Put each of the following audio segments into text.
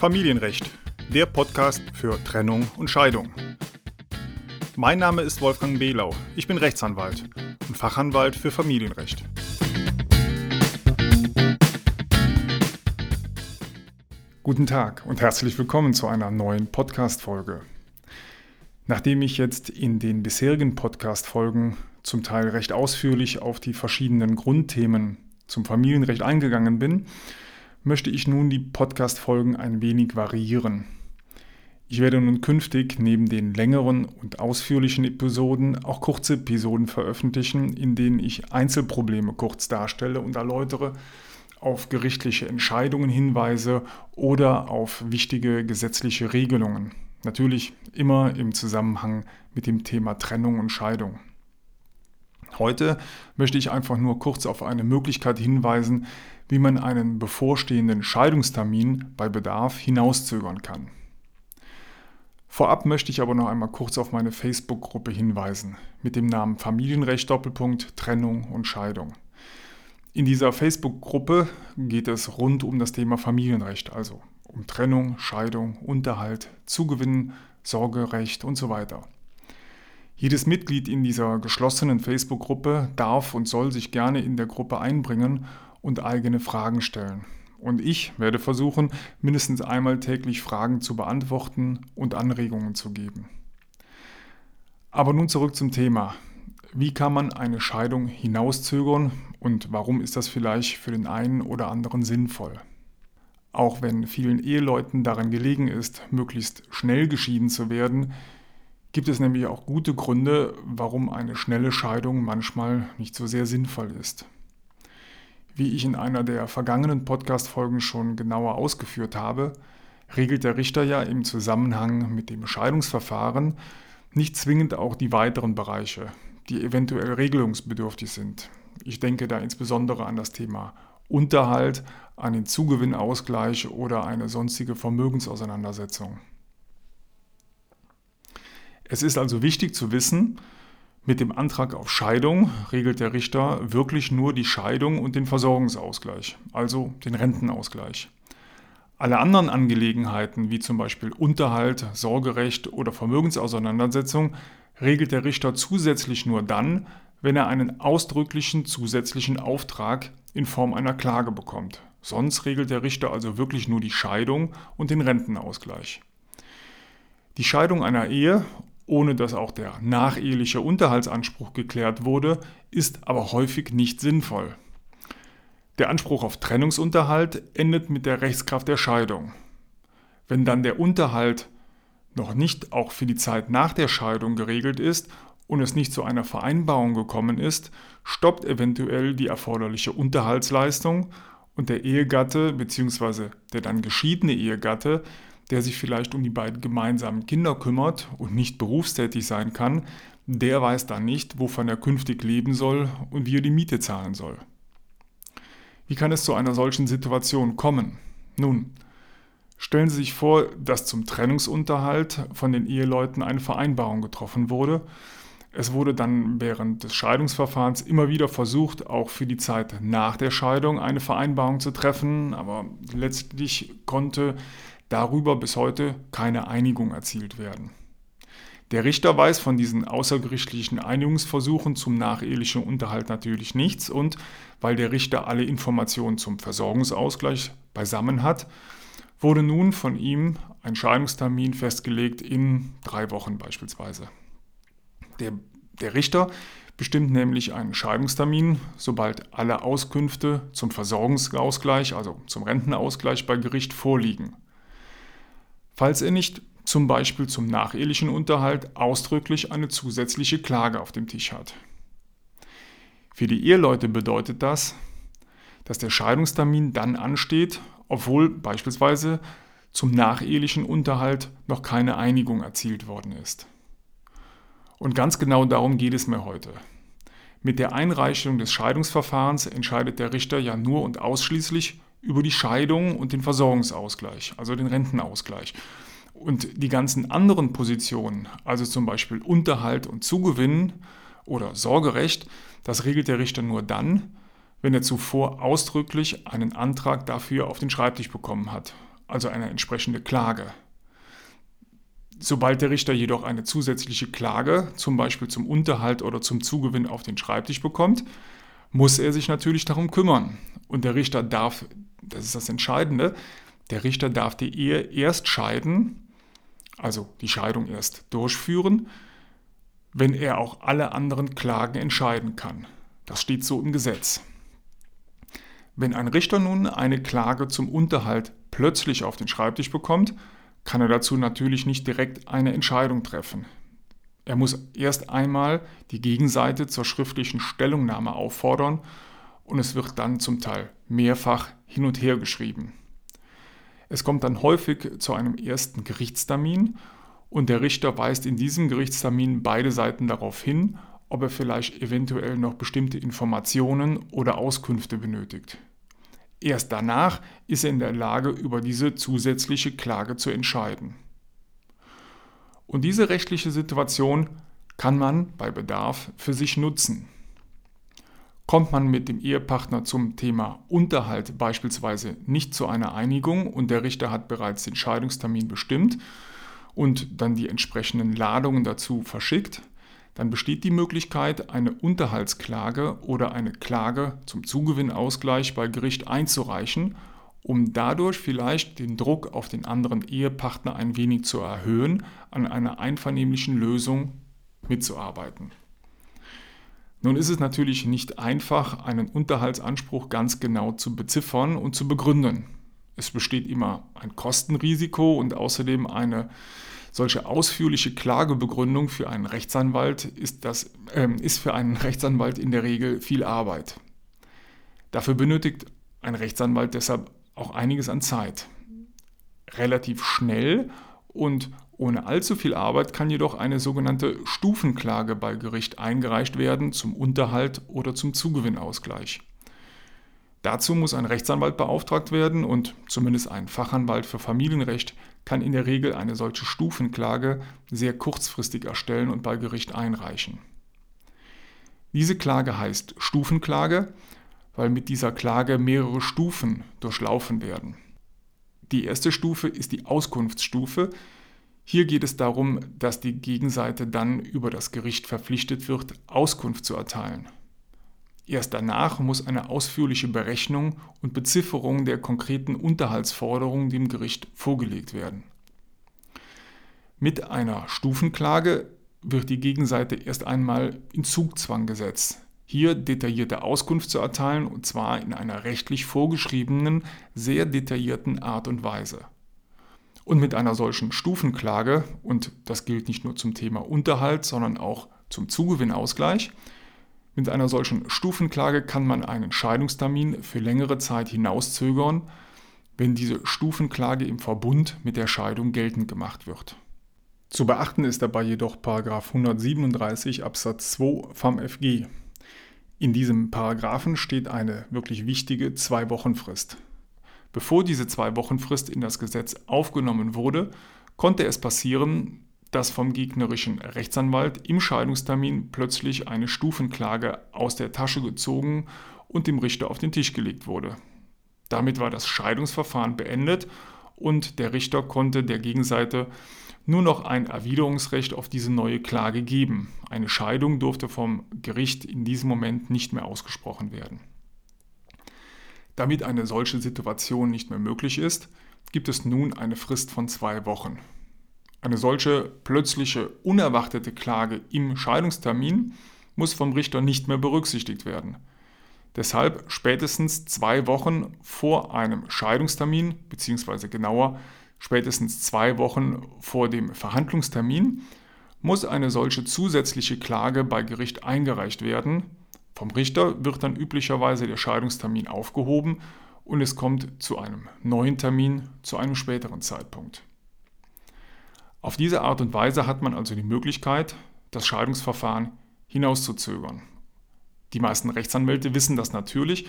Familienrecht, der Podcast für Trennung und Scheidung. Mein Name ist Wolfgang Behlau. Ich bin Rechtsanwalt und Fachanwalt für Familienrecht. Guten Tag und herzlich willkommen zu einer neuen Podcast-Folge. Nachdem ich jetzt in den bisherigen Podcast-Folgen zum Teil recht ausführlich auf die verschiedenen Grundthemen zum Familienrecht eingegangen bin, möchte ich nun die Podcast-Folgen ein wenig variieren. Ich werde nun künftig neben den längeren und ausführlichen Episoden auch kurze Episoden veröffentlichen, in denen ich Einzelprobleme kurz darstelle und erläutere, auf gerichtliche Entscheidungen hinweise oder auf wichtige gesetzliche Regelungen. Natürlich immer im Zusammenhang mit dem Thema Trennung und Scheidung. Heute möchte ich einfach nur kurz auf eine Möglichkeit hinweisen, wie man einen bevorstehenden Scheidungstermin bei Bedarf hinauszögern kann. Vorab möchte ich aber noch einmal kurz auf meine Facebook-Gruppe hinweisen mit dem Namen Familienrecht Doppelpunkt Trennung und Scheidung. In dieser Facebook-Gruppe geht es rund um das Thema Familienrecht, also um Trennung, Scheidung, Unterhalt, Zugewinn, Sorgerecht und so weiter. Jedes Mitglied in dieser geschlossenen Facebook-Gruppe darf und soll sich gerne in der Gruppe einbringen und eigene Fragen stellen. Und ich werde versuchen, mindestens einmal täglich Fragen zu beantworten und Anregungen zu geben. Aber nun zurück zum Thema. Wie kann man eine Scheidung hinauszögern und warum ist das vielleicht für den einen oder anderen sinnvoll? Auch wenn vielen Eheleuten daran gelegen ist, möglichst schnell geschieden zu werden, gibt es nämlich auch gute Gründe, warum eine schnelle Scheidung manchmal nicht so sehr sinnvoll ist. Wie ich in einer der vergangenen Podcast-Folgen schon genauer ausgeführt habe, regelt der Richter ja im Zusammenhang mit dem Scheidungsverfahren nicht zwingend auch die weiteren Bereiche, die eventuell regelungsbedürftig sind. Ich denke da insbesondere an das Thema Unterhalt, an den Zugewinnausgleich oder eine sonstige Vermögensauseinandersetzung. Es ist also wichtig zu wissen, mit dem Antrag auf Scheidung regelt der Richter wirklich nur die Scheidung und den Versorgungsausgleich, also den Rentenausgleich. Alle anderen Angelegenheiten, wie zum Beispiel Unterhalt, Sorgerecht oder Vermögensauseinandersetzung, regelt der Richter zusätzlich nur dann, wenn er einen ausdrücklichen zusätzlichen Auftrag in Form einer Klage bekommt. Sonst regelt der Richter also wirklich nur die Scheidung und den Rentenausgleich. Die Scheidung einer Ehe ohne dass auch der nacheheliche Unterhaltsanspruch geklärt wurde, ist aber häufig nicht sinnvoll. Der Anspruch auf Trennungsunterhalt endet mit der Rechtskraft der Scheidung. Wenn dann der Unterhalt noch nicht auch für die Zeit nach der Scheidung geregelt ist und es nicht zu einer Vereinbarung gekommen ist, stoppt eventuell die erforderliche Unterhaltsleistung und der Ehegatte bzw. der dann geschiedene Ehegatte der sich vielleicht um die beiden gemeinsamen Kinder kümmert und nicht berufstätig sein kann, der weiß dann nicht, wovon er künftig leben soll und wie er die Miete zahlen soll. Wie kann es zu einer solchen Situation kommen? Nun, stellen Sie sich vor, dass zum Trennungsunterhalt von den Eheleuten eine Vereinbarung getroffen wurde. Es wurde dann während des Scheidungsverfahrens immer wieder versucht, auch für die Zeit nach der Scheidung eine Vereinbarung zu treffen, aber letztlich konnte darüber bis heute keine Einigung erzielt werden. Der Richter weiß von diesen außergerichtlichen Einigungsversuchen zum nachehelichen Unterhalt natürlich nichts und weil der Richter alle Informationen zum Versorgungsausgleich beisammen hat, wurde nun von ihm ein Scheidungstermin festgelegt in drei Wochen beispielsweise. Der, der Richter bestimmt nämlich einen Scheidungstermin, sobald alle Auskünfte zum Versorgungsausgleich, also zum Rentenausgleich bei Gericht vorliegen falls er nicht zum Beispiel zum nachehelichen Unterhalt ausdrücklich eine zusätzliche Klage auf dem Tisch hat. Für die Eheleute bedeutet das, dass der Scheidungstermin dann ansteht, obwohl beispielsweise zum nachehelichen Unterhalt noch keine Einigung erzielt worden ist. Und ganz genau darum geht es mir heute. Mit der Einreichung des Scheidungsverfahrens entscheidet der Richter ja nur und ausschließlich über die Scheidung und den Versorgungsausgleich, also den Rentenausgleich. Und die ganzen anderen Positionen, also zum Beispiel Unterhalt und Zugewinn oder Sorgerecht, das regelt der Richter nur dann, wenn er zuvor ausdrücklich einen Antrag dafür auf den Schreibtisch bekommen hat. also eine entsprechende Klage. Sobald der Richter jedoch eine zusätzliche Klage, zum Beispiel zum Unterhalt oder zum Zugewinn auf den Schreibtisch bekommt, muss er sich natürlich darum kümmern. Und der Richter darf, das ist das Entscheidende, der Richter darf die Ehe erst scheiden, also die Scheidung erst durchführen, wenn er auch alle anderen Klagen entscheiden kann. Das steht so im Gesetz. Wenn ein Richter nun eine Klage zum Unterhalt plötzlich auf den Schreibtisch bekommt, kann er dazu natürlich nicht direkt eine Entscheidung treffen. Er muss erst einmal die Gegenseite zur schriftlichen Stellungnahme auffordern und es wird dann zum Teil mehrfach hin und her geschrieben. Es kommt dann häufig zu einem ersten Gerichtstermin und der Richter weist in diesem Gerichtstermin beide Seiten darauf hin, ob er vielleicht eventuell noch bestimmte Informationen oder Auskünfte benötigt. Erst danach ist er in der Lage, über diese zusätzliche Klage zu entscheiden. Und diese rechtliche Situation kann man bei Bedarf für sich nutzen. Kommt man mit dem Ehepartner zum Thema Unterhalt beispielsweise nicht zu einer Einigung und der Richter hat bereits den Scheidungstermin bestimmt und dann die entsprechenden Ladungen dazu verschickt, dann besteht die Möglichkeit, eine Unterhaltsklage oder eine Klage zum Zugewinnausgleich bei Gericht einzureichen, um dadurch vielleicht den Druck auf den anderen Ehepartner ein wenig zu erhöhen, an einer einvernehmlichen Lösung mitzuarbeiten. Nun ist es natürlich nicht einfach, einen Unterhaltsanspruch ganz genau zu beziffern und zu begründen. Es besteht immer ein Kostenrisiko und außerdem eine solche ausführliche Klagebegründung für einen Rechtsanwalt ist, das, äh, ist für einen Rechtsanwalt in der Regel viel Arbeit. Dafür benötigt ein Rechtsanwalt deshalb auch einiges an Zeit. Relativ schnell und ohne allzu viel Arbeit kann jedoch eine sogenannte Stufenklage bei Gericht eingereicht werden zum Unterhalt oder zum Zugewinnausgleich. Dazu muss ein Rechtsanwalt beauftragt werden und zumindest ein Fachanwalt für Familienrecht kann in der Regel eine solche Stufenklage sehr kurzfristig erstellen und bei Gericht einreichen. Diese Klage heißt Stufenklage, weil mit dieser Klage mehrere Stufen durchlaufen werden. Die erste Stufe ist die Auskunftsstufe. Hier geht es darum, dass die Gegenseite dann über das Gericht verpflichtet wird, Auskunft zu erteilen. Erst danach muss eine ausführliche Berechnung und Bezifferung der konkreten Unterhaltsforderungen dem Gericht vorgelegt werden. Mit einer Stufenklage wird die Gegenseite erst einmal in Zugzwang gesetzt, hier detaillierte Auskunft zu erteilen und zwar in einer rechtlich vorgeschriebenen, sehr detaillierten Art und Weise. Und mit einer solchen Stufenklage, und das gilt nicht nur zum Thema Unterhalt, sondern auch zum Zugewinnausgleich, mit einer solchen Stufenklage kann man einen Scheidungstermin für längere Zeit hinauszögern, wenn diese Stufenklage im Verbund mit der Scheidung geltend gemacht wird. Zu beachten ist dabei jedoch 137 Absatz 2 vom FG. In diesem Paragraphen steht eine wirklich wichtige Zwei-Wochen-Frist. Bevor diese Zwei-Wochen-Frist in das Gesetz aufgenommen wurde, konnte es passieren, dass vom gegnerischen Rechtsanwalt im Scheidungstermin plötzlich eine Stufenklage aus der Tasche gezogen und dem Richter auf den Tisch gelegt wurde. Damit war das Scheidungsverfahren beendet und der Richter konnte der Gegenseite nur noch ein Erwiderungsrecht auf diese neue Klage geben. Eine Scheidung durfte vom Gericht in diesem Moment nicht mehr ausgesprochen werden. Damit eine solche Situation nicht mehr möglich ist, gibt es nun eine Frist von zwei Wochen. Eine solche plötzliche, unerwartete Klage im Scheidungstermin muss vom Richter nicht mehr berücksichtigt werden. Deshalb spätestens zwei Wochen vor einem Scheidungstermin, beziehungsweise genauer spätestens zwei Wochen vor dem Verhandlungstermin, muss eine solche zusätzliche Klage bei Gericht eingereicht werden. Vom Richter wird dann üblicherweise der Scheidungstermin aufgehoben und es kommt zu einem neuen Termin zu einem späteren Zeitpunkt. Auf diese Art und Weise hat man also die Möglichkeit, das Scheidungsverfahren hinauszuzögern. Die meisten Rechtsanwälte wissen das natürlich,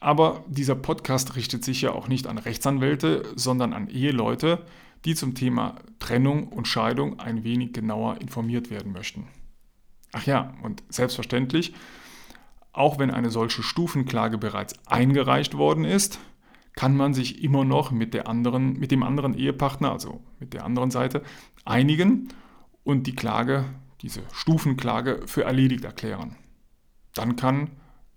aber dieser Podcast richtet sich ja auch nicht an Rechtsanwälte, sondern an Eheleute, die zum Thema Trennung und Scheidung ein wenig genauer informiert werden möchten. Ach ja, und selbstverständlich, auch wenn eine solche Stufenklage bereits eingereicht worden ist, kann man sich immer noch mit, der anderen, mit dem anderen Ehepartner, also mit der anderen Seite, einigen und die Klage, diese Stufenklage, für erledigt erklären. Dann kann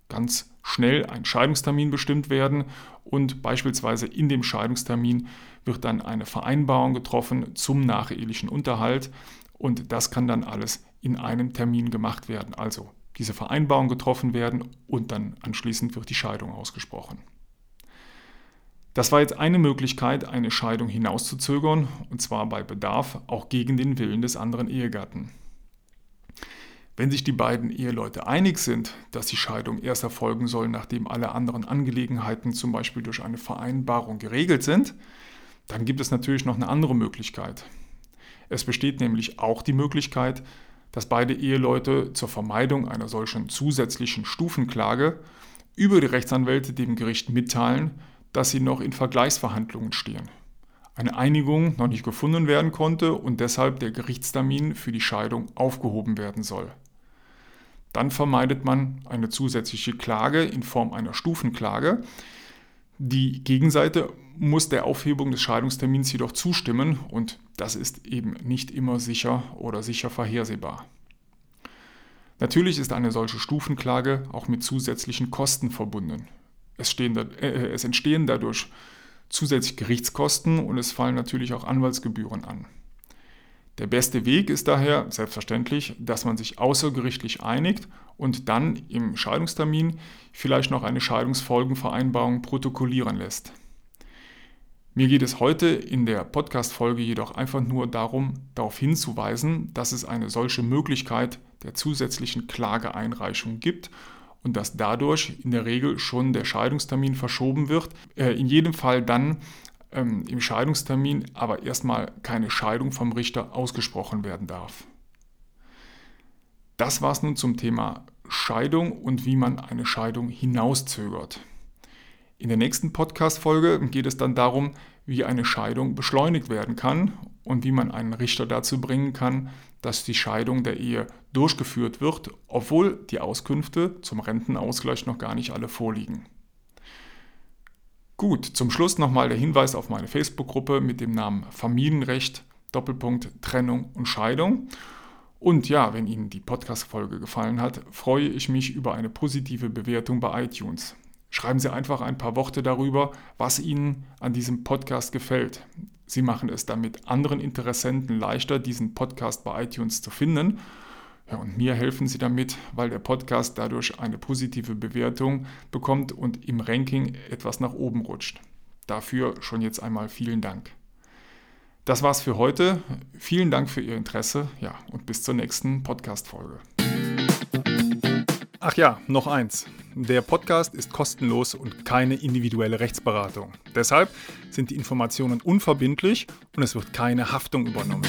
ganz schnell ein Scheidungstermin bestimmt werden und beispielsweise in dem Scheidungstermin wird dann eine Vereinbarung getroffen zum nachehelichen Unterhalt und das kann dann alles in einem Termin gemacht werden. Also diese Vereinbarung getroffen werden und dann anschließend wird die Scheidung ausgesprochen. Das war jetzt eine Möglichkeit, eine Scheidung hinauszuzögern, und zwar bei Bedarf auch gegen den Willen des anderen Ehegatten. Wenn sich die beiden Eheleute einig sind, dass die Scheidung erst erfolgen soll, nachdem alle anderen Angelegenheiten zum Beispiel durch eine Vereinbarung geregelt sind, dann gibt es natürlich noch eine andere Möglichkeit. Es besteht nämlich auch die Möglichkeit, dass beide Eheleute zur Vermeidung einer solchen zusätzlichen Stufenklage über die Rechtsanwälte dem Gericht mitteilen, dass sie noch in Vergleichsverhandlungen stehen. Eine Einigung noch nicht gefunden werden konnte und deshalb der Gerichtstermin für die Scheidung aufgehoben werden soll. Dann vermeidet man eine zusätzliche Klage in Form einer Stufenklage. Die Gegenseite muss der Aufhebung des Scheidungstermins jedoch zustimmen und das ist eben nicht immer sicher oder sicher vorhersehbar. Natürlich ist eine solche Stufenklage auch mit zusätzlichen Kosten verbunden. Es, stehen, äh, es entstehen dadurch zusätzliche Gerichtskosten und es fallen natürlich auch Anwaltsgebühren an. Der beste Weg ist daher selbstverständlich, dass man sich außergerichtlich einigt und dann im Scheidungstermin vielleicht noch eine Scheidungsfolgenvereinbarung protokollieren lässt. Mir geht es heute in der Podcast-Folge jedoch einfach nur darum, darauf hinzuweisen, dass es eine solche Möglichkeit der zusätzlichen Klageeinreichung gibt und dass dadurch in der Regel schon der Scheidungstermin verschoben wird. Äh, in jedem Fall dann ähm, im Scheidungstermin aber erstmal keine Scheidung vom Richter ausgesprochen werden darf. Das war es nun zum Thema Scheidung und wie man eine Scheidung hinauszögert. In der nächsten Podcast-Folge geht es dann darum, wie eine Scheidung beschleunigt werden kann und wie man einen Richter dazu bringen kann, dass die Scheidung der Ehe durchgeführt wird, obwohl die Auskünfte zum Rentenausgleich noch gar nicht alle vorliegen. Gut, zum Schluss nochmal der Hinweis auf meine Facebook-Gruppe mit dem Namen Familienrecht, Doppelpunkt, Trennung und Scheidung. Und ja, wenn Ihnen die Podcast-Folge gefallen hat, freue ich mich über eine positive Bewertung bei iTunes. Schreiben Sie einfach ein paar Worte darüber, was Ihnen an diesem Podcast gefällt. Sie machen es damit anderen Interessenten leichter, diesen Podcast bei iTunes zu finden. Ja, und mir helfen Sie damit, weil der Podcast dadurch eine positive Bewertung bekommt und im Ranking etwas nach oben rutscht. Dafür schon jetzt einmal vielen Dank. Das war's für heute. Vielen Dank für Ihr Interesse. Ja, und bis zur nächsten Podcast-Folge. Ach ja, noch eins. Der Podcast ist kostenlos und keine individuelle Rechtsberatung. Deshalb sind die Informationen unverbindlich und es wird keine Haftung übernommen.